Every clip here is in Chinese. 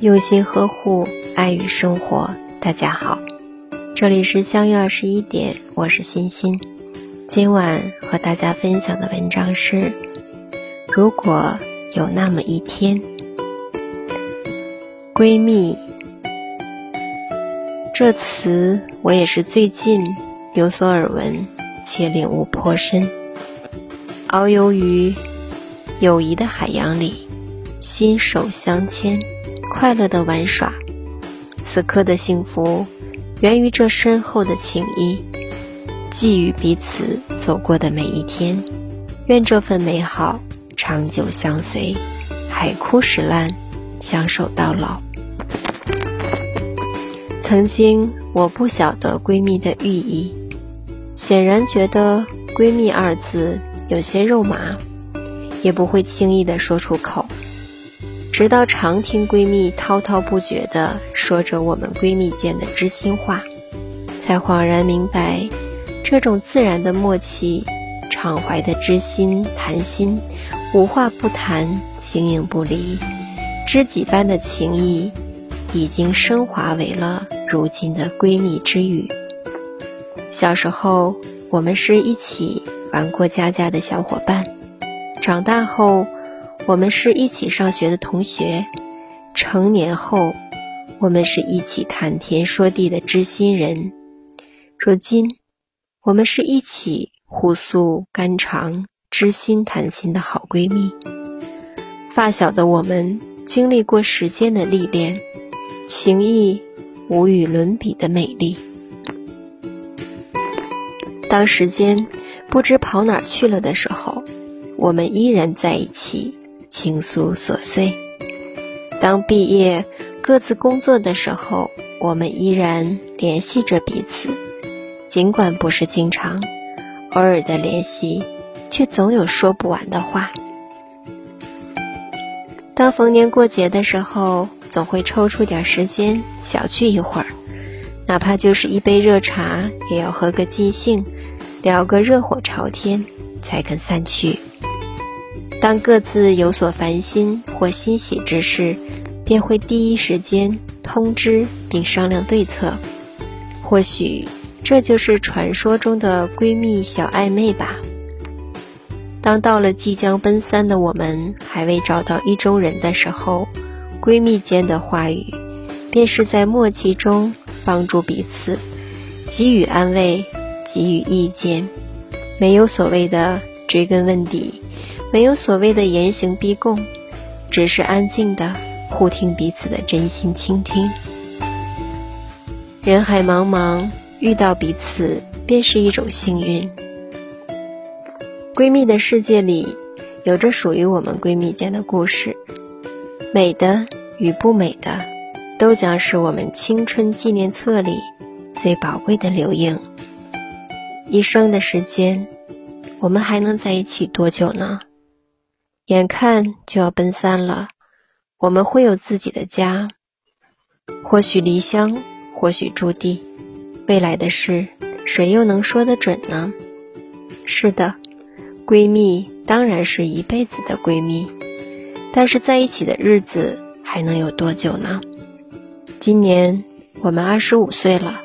用心呵护，爱与生活。大家好，这里是相约二十一点，我是欣欣。今晚和大家分享的文章是：如果有那么一天，闺蜜这词我也是最近有所耳闻，且领悟颇深。遨游于友谊的海洋里，心手相牵。快乐的玩耍，此刻的幸福源于这深厚的情谊，寄予彼此走过的每一天。愿这份美好长久相随，海枯石烂，相守到老。曾经我不晓得闺蜜的寓意，显然觉得“闺蜜”二字有些肉麻，也不会轻易的说出口。直到常听闺蜜滔滔不绝地说着我们闺蜜间的知心话，才恍然明白，这种自然的默契、敞怀的知心谈心、无话不谈、形影不离、知己般的情谊，已经升华为了如今的闺蜜之语。小时候，我们是一起玩过家家的小伙伴，长大后。我们是一起上学的同学，成年后，我们是一起谈天说地的知心人。如今，我们是一起互诉肝肠、知心谈心的好闺蜜。发小的我们，经历过时间的历练，情谊无与伦比的美丽。当时间不知跑哪去了的时候，我们依然在一起。倾诉琐碎。当毕业各自工作的时候，我们依然联系着彼此，尽管不是经常，偶尔的联系，却总有说不完的话。当逢年过节的时候，总会抽出点时间小聚一会儿，哪怕就是一杯热茶，也要喝个尽兴，聊个热火朝天，才肯散去。当各自有所烦心或欣喜之事，便会第一时间通知并商量对策。或许这就是传说中的闺蜜小暧昧吧。当到了即将奔三的我们还未找到意中人的时候，闺蜜间的话语，便是在默契中帮助彼此，给予安慰，给予意见，没有所谓的追根问底。没有所谓的严刑逼供，只是安静的互听彼此的真心倾听。人海茫茫，遇到彼此便是一种幸运。闺蜜的世界里，有着属于我们闺蜜间的故事，美的与不美的，都将是我们青春纪念册里最宝贵的留影。一生的时间，我们还能在一起多久呢？眼看就要奔三了，我们会有自己的家，或许离乡，或许驻地，未来的事，谁又能说得准呢？是的，闺蜜当然是一辈子的闺蜜，但是在一起的日子还能有多久呢？今年我们二十五岁了，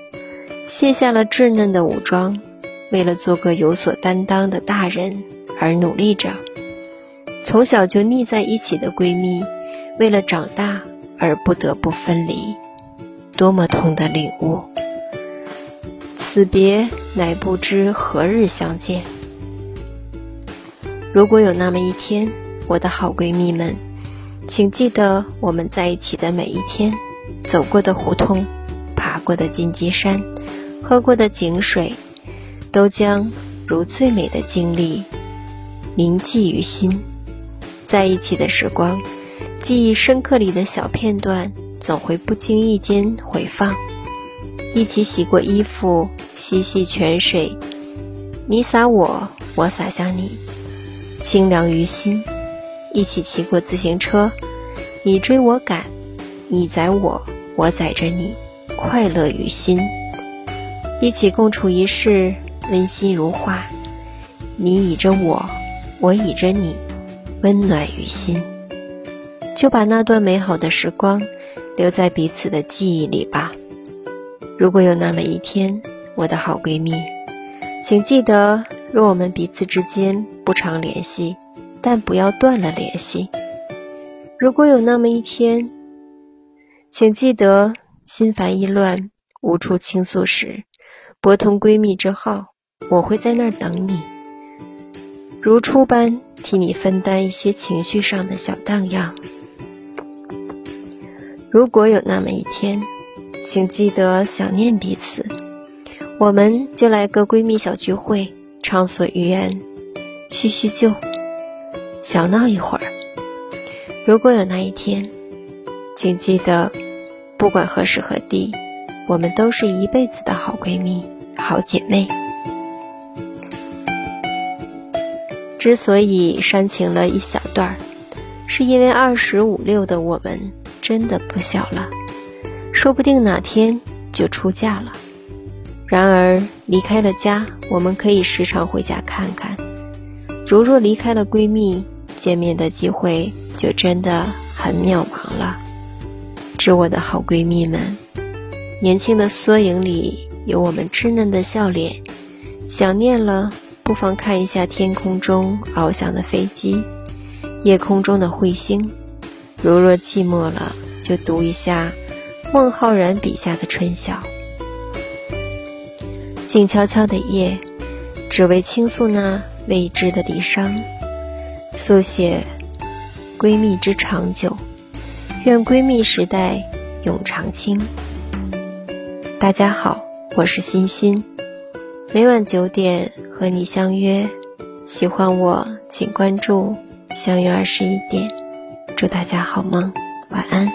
卸下了稚嫩的武装，为了做个有所担当的大人而努力着。从小就腻在一起的闺蜜，为了长大而不得不分离，多么痛的领悟！此别乃不知何日相见。如果有那么一天，我的好闺蜜们，请记得我们在一起的每一天，走过的胡同，爬过的荆棘山，喝过的井水，都将如最美的经历铭记于心。在一起的时光，记忆深刻里的小片段，总会不经意间回放。一起洗过衣服，嬉戏泉水，你洒我，我洒向你，清凉于心。一起骑过自行车，你追我赶，你载我，我载着你，快乐于心。一起共处一室，温馨如画，你倚着我，我倚着你。温暖于心。就把那段美好的时光留在彼此的记忆里吧。如果有那么一天，我的好闺蜜，请记得，若我们彼此之间不常联系，但不要断了联系。如果有那么一天，请记得，心烦意乱、无处倾诉时，拨通闺蜜之号，我会在那儿等你，如初般替你分担一些情绪上的小荡漾。如果有那么一天，请记得想念彼此，我们就来个闺蜜小聚会，畅所欲言，叙叙旧，小闹一会儿。如果有那一天，请记得。不管何时何地，我们都是一辈子的好闺蜜、好姐妹。之所以煽情了一小段儿，是因为二十五六的我们真的不小了，说不定哪天就出嫁了。然而离开了家，我们可以时常回家看看；如若离开了闺蜜，见面的机会就真的很渺茫了。致我的好闺蜜们，年轻的缩影里有我们稚嫩的笑脸。想念了，不妨看一下天空中翱翔的飞机，夜空中的彗星。如若寂寞了，就读一下孟浩然笔下的春晓。静悄悄的夜，只为倾诉那未知的离殇，速写闺蜜之长久。愿闺蜜时代永长青。大家好，我是欣欣，每晚九点和你相约。喜欢我，请关注。相约二十一点，祝大家好梦，晚安。